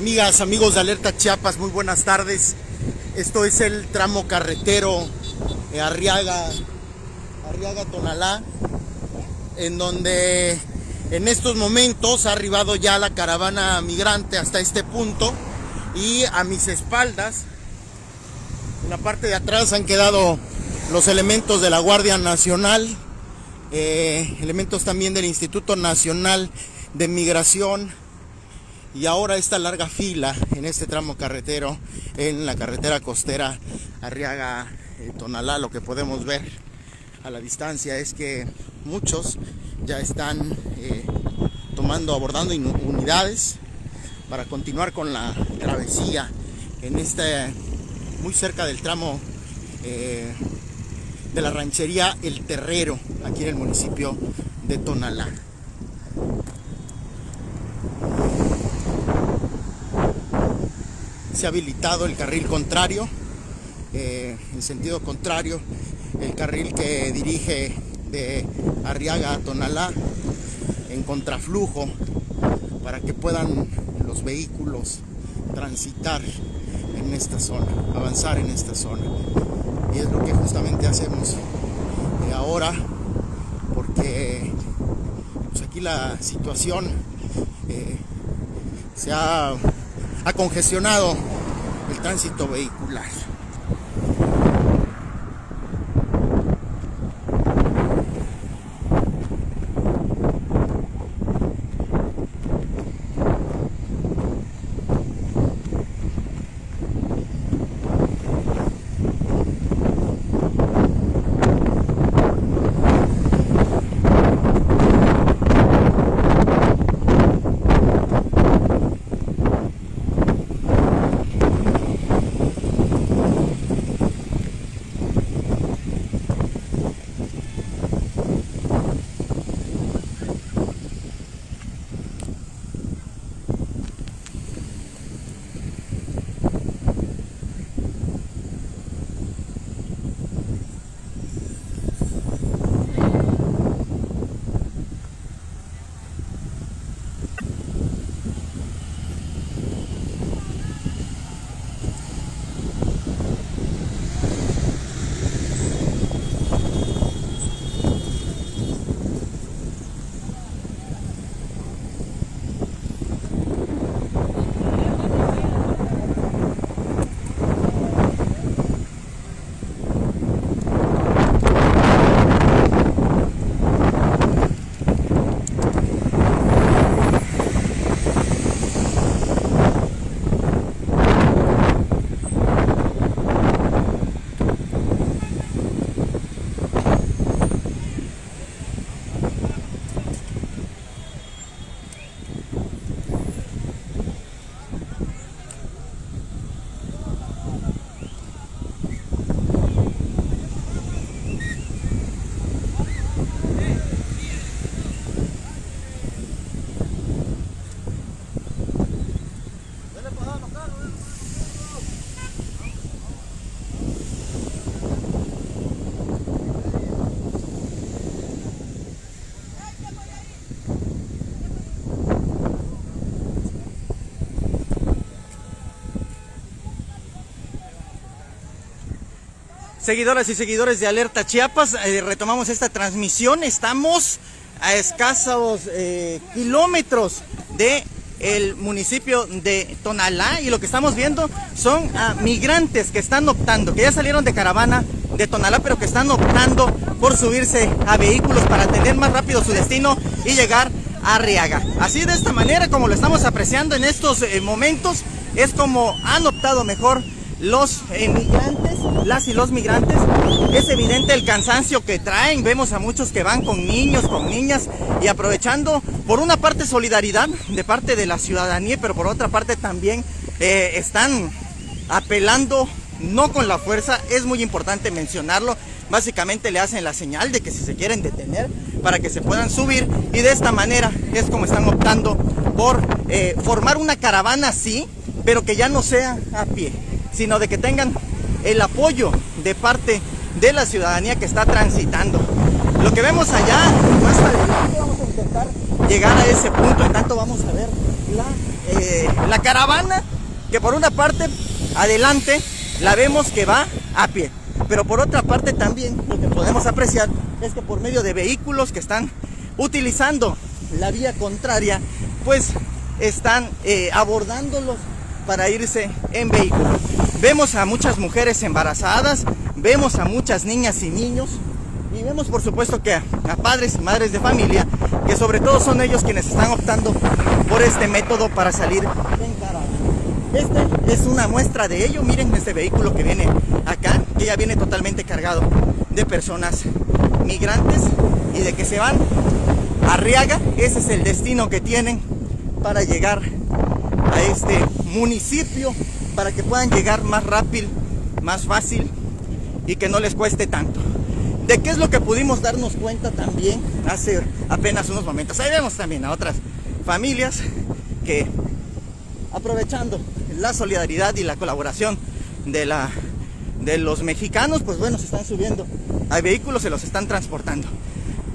Amigas, amigos de Alerta Chiapas, muy buenas tardes. Esto es el tramo carretero eh, Arriaga, Arriaga Tonalá, en donde en estos momentos ha arribado ya la caravana migrante hasta este punto y a mis espaldas, en la parte de atrás han quedado los elementos de la Guardia Nacional, eh, elementos también del Instituto Nacional de Migración y ahora esta larga fila en este tramo carretero en la carretera costera Arriaga eh, Tonalá lo que podemos ver a la distancia es que muchos ya están eh, tomando abordando unidades para continuar con la travesía en este muy cerca del tramo eh, de la ranchería El Terrero aquí en el municipio de Tonalá se ha habilitado el carril contrario, eh, en sentido contrario, el carril que dirige de Arriaga a Tonalá en contraflujo para que puedan los vehículos transitar en esta zona, avanzar en esta zona. Y es lo que justamente hacemos ahora, porque pues aquí la situación eh, se ha congestionado el tránsito vehicular. Seguidoras y seguidores de Alerta Chiapas, eh, retomamos esta transmisión. Estamos a escasos eh, kilómetros de municipio de Tonalá y lo que estamos viendo son ah, migrantes que están optando, que ya salieron de caravana de Tonalá, pero que están optando por subirse a vehículos para tener más rápido su destino y llegar a Arriaga. Así de esta manera, como lo estamos apreciando en estos eh, momentos, es como han optado mejor los migrantes, las y los migrantes. Es evidente el cansancio que traen. Vemos a muchos que van con niños, con niñas y aprovechando por una parte solidaridad de parte de la ciudadanía, pero por otra parte también eh, están apelando no con la fuerza. Es muy importante mencionarlo. Básicamente le hacen la señal de que si se quieren detener para que se puedan subir y de esta manera es como están optando por eh, formar una caravana así, pero que ya no sea a pie sino de que tengan el apoyo de parte de la ciudadanía que está transitando. Lo que vemos allá, más adelante vamos a intentar llegar a ese punto, en tanto vamos a ver la eh, caravana, que por una parte, adelante, la vemos que va a pie. Pero por otra parte también lo que podemos apreciar es que por medio de vehículos que están utilizando la vía contraria, pues están eh, abordándolos para irse en vehículo. Vemos a muchas mujeres embarazadas, vemos a muchas niñas y niños y vemos por supuesto que a, padres y madres de familia, que sobre todo son ellos quienes están optando por este método para salir en caravana. Este es una muestra de ello. Miren este vehículo que viene acá, que ya viene totalmente cargado de personas migrantes y de que se van a Riaga. Ese es el destino que tienen para llegar a este municipio, para que puedan llegar más rápido, más fácil y que no les cueste tanto. ¿De qué es lo que pudimos darnos cuenta también hace apenas unos momentos? Ahí vemos también a otras familias que aprovechando la solidaridad y la colaboración de, la, de los mexicanos, pues bueno, se están subiendo a vehículos, se los están transportando.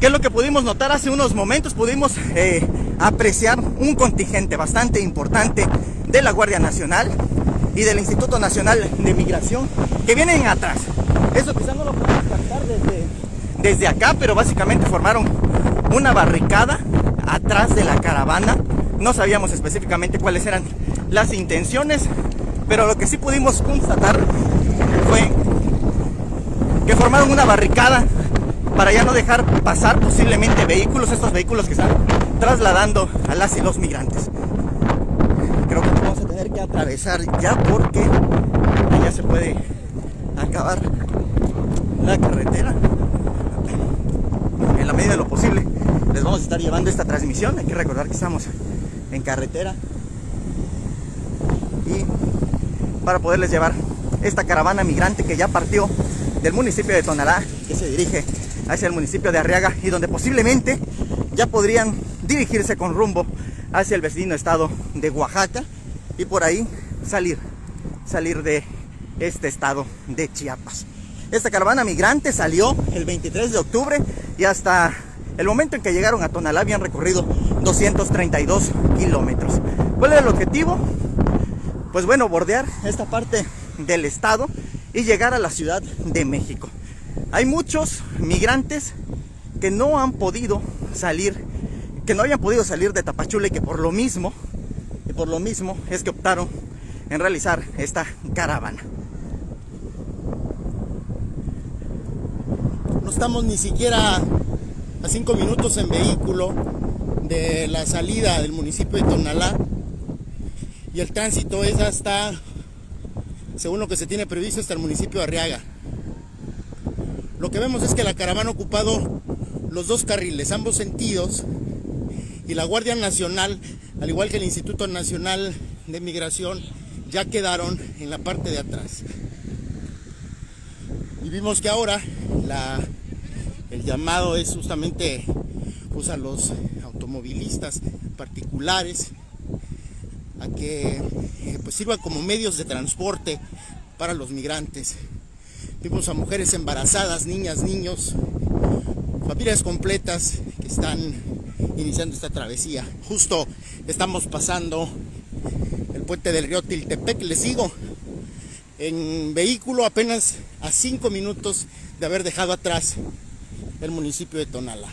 ¿Qué es lo que pudimos notar hace unos momentos? Pudimos eh, apreciar un contingente bastante importante de la Guardia Nacional y del Instituto Nacional de Migración que vienen atrás. Eso quizás no lo podemos captar desde, desde acá, pero básicamente formaron una barricada atrás de la caravana. No sabíamos específicamente cuáles eran las intenciones, pero lo que sí pudimos constatar fue que formaron una barricada para ya no dejar pasar posiblemente vehículos, estos vehículos que están trasladando a las y los migrantes. Creo que vamos a tener que atravesar ya porque ya se puede acabar la carretera. En la medida de lo posible les vamos a estar llevando esta transmisión. Hay que recordar que estamos en carretera y para poderles llevar esta caravana migrante que ya partió del municipio de Tonalá, que se dirige hacia el municipio de Arriaga y donde posiblemente ya podrían dirigirse con rumbo hacia el vecino estado de Oaxaca y por ahí salir, salir de este estado de Chiapas. Esta caravana migrante salió el 23 de octubre y hasta el momento en que llegaron a Tonalá habían recorrido 232 kilómetros. ¿Cuál era el objetivo? pues bueno, bordear esta parte del estado y llegar a la Ciudad de México. Hay muchos migrantes que no han podido salir, que no habían podido salir de Tapachula y que por lo mismo, por lo mismo es que optaron en realizar esta caravana. No estamos ni siquiera a cinco minutos en vehículo de la salida del municipio de Tonalá y el tránsito es hasta, según lo que se tiene previsto, hasta el municipio de Arriaga. Lo que vemos es que la caravana ha ocupado los dos carriles, ambos sentidos, y la Guardia Nacional, al igual que el Instituto Nacional de Migración, ya quedaron en la parte de atrás. Y vimos que ahora el llamado es justamente pues, a los automovilistas particulares a que eh, pues sirva como medios de transporte para los migrantes. Vimos a mujeres embarazadas, niñas, niños, familias completas que están iniciando esta travesía. Justo estamos pasando el puente del río Tiltepec, les digo, en vehículo apenas a cinco minutos de haber dejado atrás el municipio de Tonala.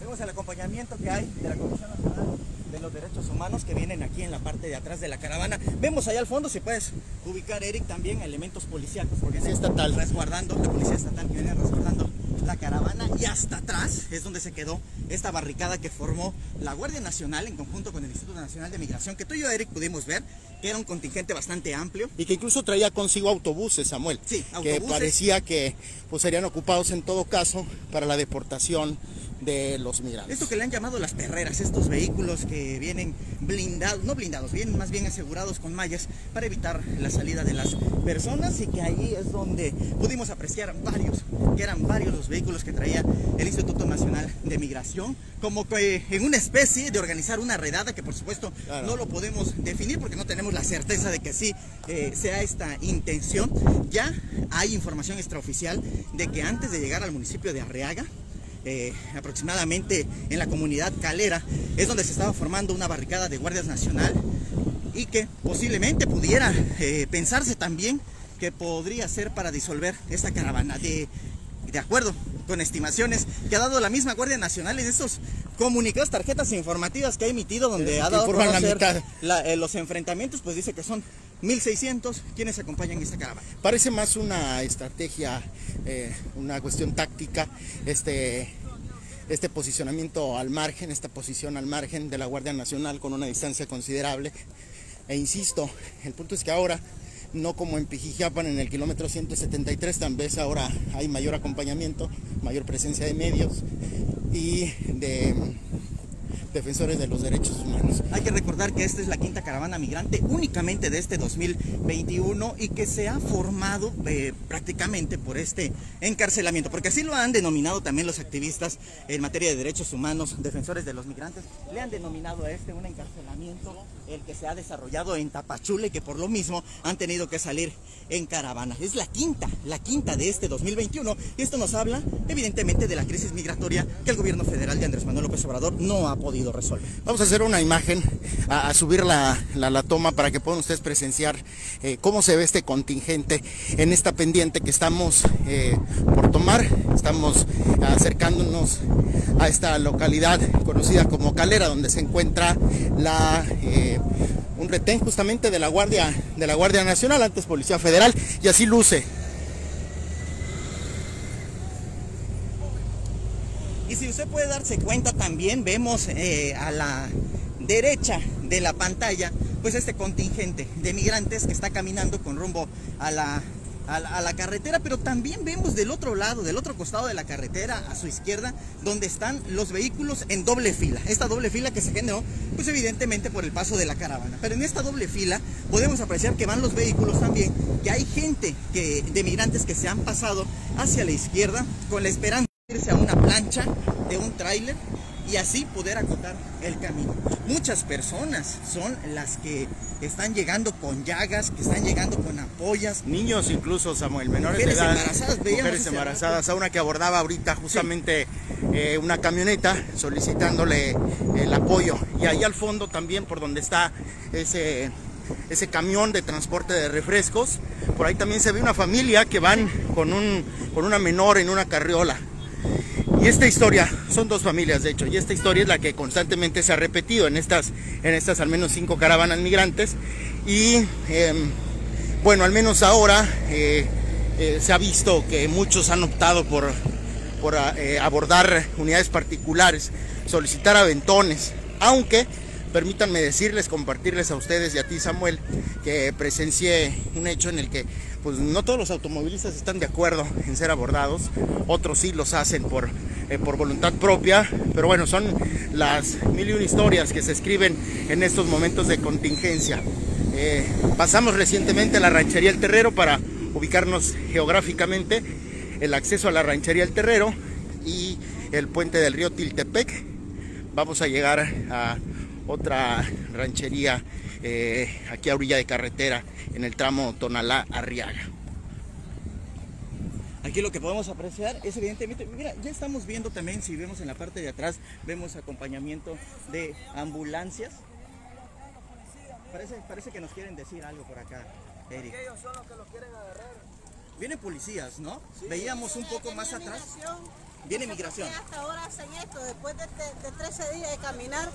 Vemos el acompañamiento que hay de la Comisión Nacional de los derechos humanos que vienen aquí en la parte de atrás de la caravana. Vemos allá al fondo, si puedes ubicar, Eric, también elementos policíacos, porque es estatal resguardando, la policía estatal que viene resguardando la caravana y hasta atrás es donde se quedó esta barricada que formó la Guardia Nacional en conjunto con el Instituto Nacional de Migración, que tú y yo, Eric, pudimos ver que era un contingente bastante amplio. Y que incluso traía consigo autobuses, Samuel. Sí, Que parecía que pues, serían ocupados en todo caso para la deportación de los migrantes. Esto que le han llamado las perreras, estos vehículos que vienen blindados, no blindados, vienen más bien asegurados con mallas para evitar la salida de las personas y que ahí es donde pudimos apreciar varios, que eran varios los vehículos que traía el Instituto Nacional de Migración, como que en una especie de organizar una redada que por supuesto no lo podemos definir porque no tenemos la certeza de que sí eh, sea esta intención. Ya hay información extraoficial de que antes de llegar al municipio de Arreaga, eh, aproximadamente en la comunidad calera, es donde se estaba formando una barricada de Guardias Nacional y que posiblemente pudiera eh, pensarse también que podría ser para disolver esta caravana. De, de acuerdo con estimaciones que ha dado la misma Guardia Nacional en estos comunicados, tarjetas informativas que ha emitido, donde ha dado a conocer eh, los enfrentamientos, pues dice que son 1.600 quienes acompañan esta caravana. Parece más una estrategia, eh, una cuestión táctica, este, este posicionamiento al margen, esta posición al margen de la Guardia Nacional con una distancia considerable. E insisto, el punto es que ahora no como en Pijijiapan en el kilómetro 173, tal vez ahora hay mayor acompañamiento, mayor presencia de medios y de defensores de los derechos humanos. Hay que recordar que esta es la quinta caravana migrante únicamente de este 2021 y que se ha formado eh, prácticamente por este encarcelamiento, porque así lo han denominado también los activistas en materia de derechos humanos, defensores de los migrantes, le han denominado a este un encarcelamiento, el que se ha desarrollado en Tapachule, que por lo mismo han tenido que salir en caravana. Es la quinta, la quinta de este 2021 y esto nos habla evidentemente de la crisis migratoria que el gobierno federal de Andrés Manuel López Obrador no ha podido resolver. Vamos a hacer una imagen, a, subir la, toma para que puedan ustedes presenciar eh, cómo se ve este contingente en esta pendiente que estamos eh, por tomar. Estamos acercándonos a esta localidad conocida como Calera, donde se encuentra la... Eh, un retén justamente de la Guardia de la Guardia Nacional, antes Policía Federal, y así luce Y si usted puede darse cuenta también vemos eh, a la derecha de la pantalla pues este contingente de migrantes que está caminando con rumbo a la, a la, carretera, pero también vemos del otro lado, del otro costado de la carretera, a su izquierda, donde están los vehículos en doble fila. Esta doble fila que se generó, pues evidentemente por el paso de la caravana. Pero en esta doble fila podemos apreciar que van los vehículos también, que hay gente que, de migrantes que se han pasado hacia la izquierda con la esperanza irse a una plancha de un tráiler y así poder acotar el camino. Muchas personas son las que están llegando con llagas, que están llegando con apoyas. Niños incluso, Samuel, menores de edad. Embarazadas, mujeres embarazadas, a una que abordaba ahorita justamente eh, una camioneta solicitándole el apoyo. Y ahí al fondo también por donde está ese, ese camión de transporte de refrescos, por ahí también se ve una familia que van con, un, con una menor en una carriola. Y esta historia, son dos familias de hecho, y esta historia es la que constantemente se ha repetido en estas, en estas al menos cinco caravanas migrantes. Y em, bueno, al menos ahora eh, eh, se ha visto que muchos han optado por, por eh, abordar unidades particulares, solicitar aventones, aunque permítanme decirles, compartirles a ustedes y a ti Samuel, que presencié un hecho en el que pues no todos los automovilistas están de acuerdo en ser abordados, otros sí los hacen por, eh, por voluntad propia, pero bueno, son las mil y una historias que se escriben en estos momentos de contingencia. Eh, pasamos recientemente a la ranchería El Terrero para ubicarnos geográficamente, el acceso a la ranchería El Terrero y el puente del río Tiltepec. Vamos a llegar a otra ranchería eh, aquí a orilla de carretera en el tramo Tonalá-Arriaga. Aquí lo que podemos apreciar es evidentemente, mira, ya estamos viendo también, si vemos en la parte de atrás, vemos acompañamiento de ambulancias. Parece, parece que nos quieren decir algo por acá, Eric. Ellos son los que los quieren agarrar. Vienen policías, ¿no? Veíamos un poco más atrás. Viene migración. Hasta ahora hacen esto, después de, de 13 días de caminar,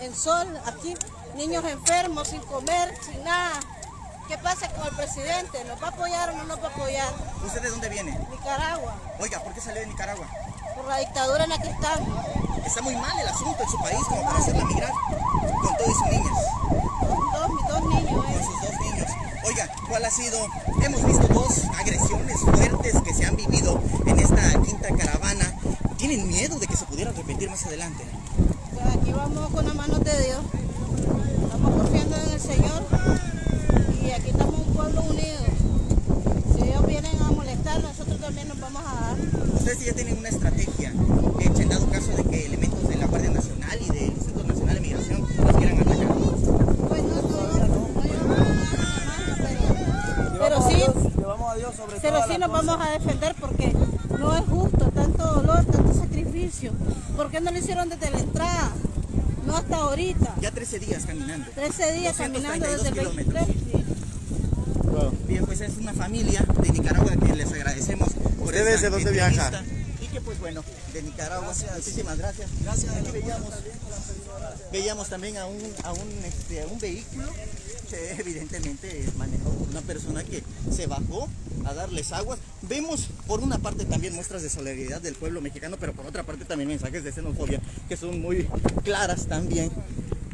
en sol, aquí, niños enfermos, sin comer, sin nada. ¿Qué pasa con el presidente? ¿Nos va a apoyar o no nos va a apoyar? ¿Usted de dónde viene? Nicaragua. Oiga, ¿por qué salió de Nicaragua? Por la dictadura en la que estamos. Está muy mal el asunto en su país como para hacerla migrar con todos sus niños. Con todos mis dos niños. ¿eh? Con sus dos niños. Oiga, ¿cuál ha sido? Hemos visto dos agresiones fuertes que se han vivido en esta quinta caravana. ¿Tienen miedo de que se pudiera repetir más adelante? aquí vamos con las manos de Dios. Estamos confiando en el Señor y aquí estamos un pueblo unido. Si ellos vienen a molestar, nosotros también nos vamos a dar. Ustedes ya tienen una estrategia hecha en dado caso de que elementos de la Guardia Nacional y del Instituto Nacional de Migración los quieran atacar. Pues no, no, no, pero, pero sí, pero sí nos vamos a defender porque no es justo tanto dolor, tanto sacrificio. ¿Por qué no lo hicieron desde la entrada? No hasta ahorita. Ya 13 días caminando. 13 días caminando desde el 232 23. Bien, pues es una familia de Nicaragua que les agradecemos por ¿Ustedes de dónde viajan? Y que pues bueno, de Nicaragua. Muchísimas gracias. Gracias. Aquí veíamos, veíamos también a un, a un, este, a un vehículo que evidentemente manejó una persona que se bajó a darles aguas. Vemos por una parte también muestras de solidaridad del pueblo mexicano, pero por otra parte también mensajes de xenofobia que son muy claras también.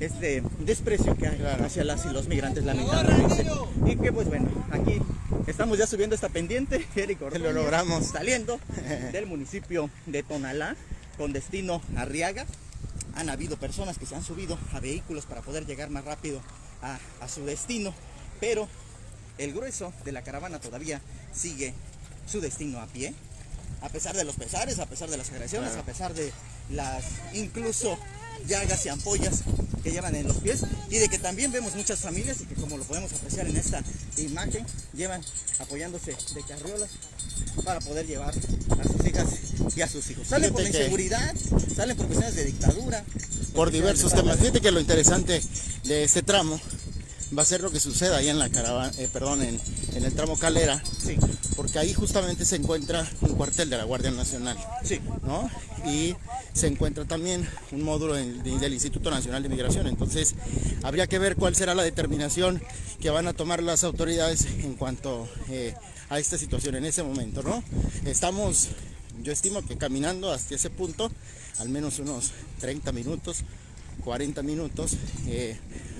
Este desprecio que hay hacia las y los migrantes lamentablemente. Y que pues bueno, aquí estamos ya subiendo esta pendiente, Eric Lo logramos. saliendo del municipio de Tonalá con destino a Arriaga. Han habido personas que se han subido a vehículos para poder llegar más rápido a, a su destino, pero el grueso de la caravana todavía sigue su destino a pie, a pesar de los pesares, a pesar de las agresiones, a pesar de las incluso llagas y ampollas que llevan en los pies y de que también vemos muchas familias y que como lo podemos apreciar en esta imagen llevan apoyándose de carriolas para poder llevar a sus hijas y a sus hijos. Salen por la Fíjate que- inseguridad, salen por cuestiones de dictadura, por diversos temas. Fíjate que lo interesante de este tramo va a ser lo que suceda ahí en la caravana, eh, perdón, en, en el tramo Calera, Sí, porque ahí justamente se encuentra un cuartel de la Guardia Nacional, sí. ¿no? Y se encuentra también un módulo del, Instituto Nacional de Migración. Entonces, habría que ver cuál será la determinación que van a tomar las autoridades en cuanto eh, a esta situación en ese momento, ¿no? Estamos, yo estimo que caminando hasta ese punto, al menos unos 30 minutos, 40 minutos, eh,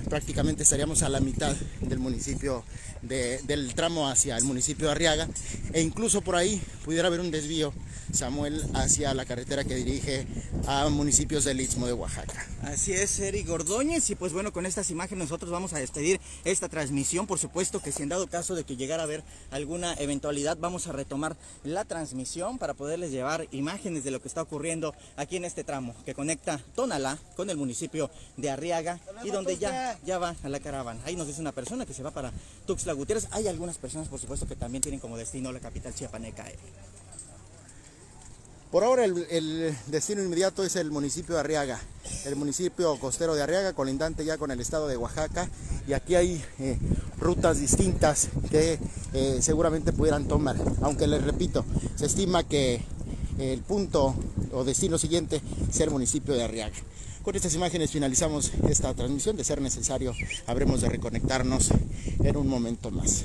prácticamente estaríamos a la mitad del municipio, de- del tramo hacia el municipio de Arriaga, e incluso por ahí pudiera haber un desvío, Samuel, hacia la carretera que dirige a municipios del Istmo de Oaxaca. Así es, Eric Ordóñez. Y pues bueno, con estas imágenes nosotros vamos a despedir esta transmisión. Por supuesto que si en dado caso de que llegara a haber alguna eventualidad, vamos a retomar la transmisión para poderles llevar imágenes de lo que está ocurriendo aquí en este tramo que conecta Tonalá con el municipio de Arriaga y donde ya, ya va a la caravana. Ahí nos dice una persona que se va para Tuxtla Gutiérrez. Hay algunas personas, por supuesto, que también tienen como destino la capital chiapaneca. Eric. Por ahora el, destino inmediato es el municipio de Arriaga, el municipio costero de Arriaga, colindante ya con el estado de Oaxaca, y aquí hay eh, rutas distintas que eh, seguramente pudieran tomar, aunque les repito, se estima que el punto o destino siguiente sea el municipio de Arriaga. Con estas imágenes finalizamos esta transmisión, de ser necesario habremos de reconectarnos en un momento más.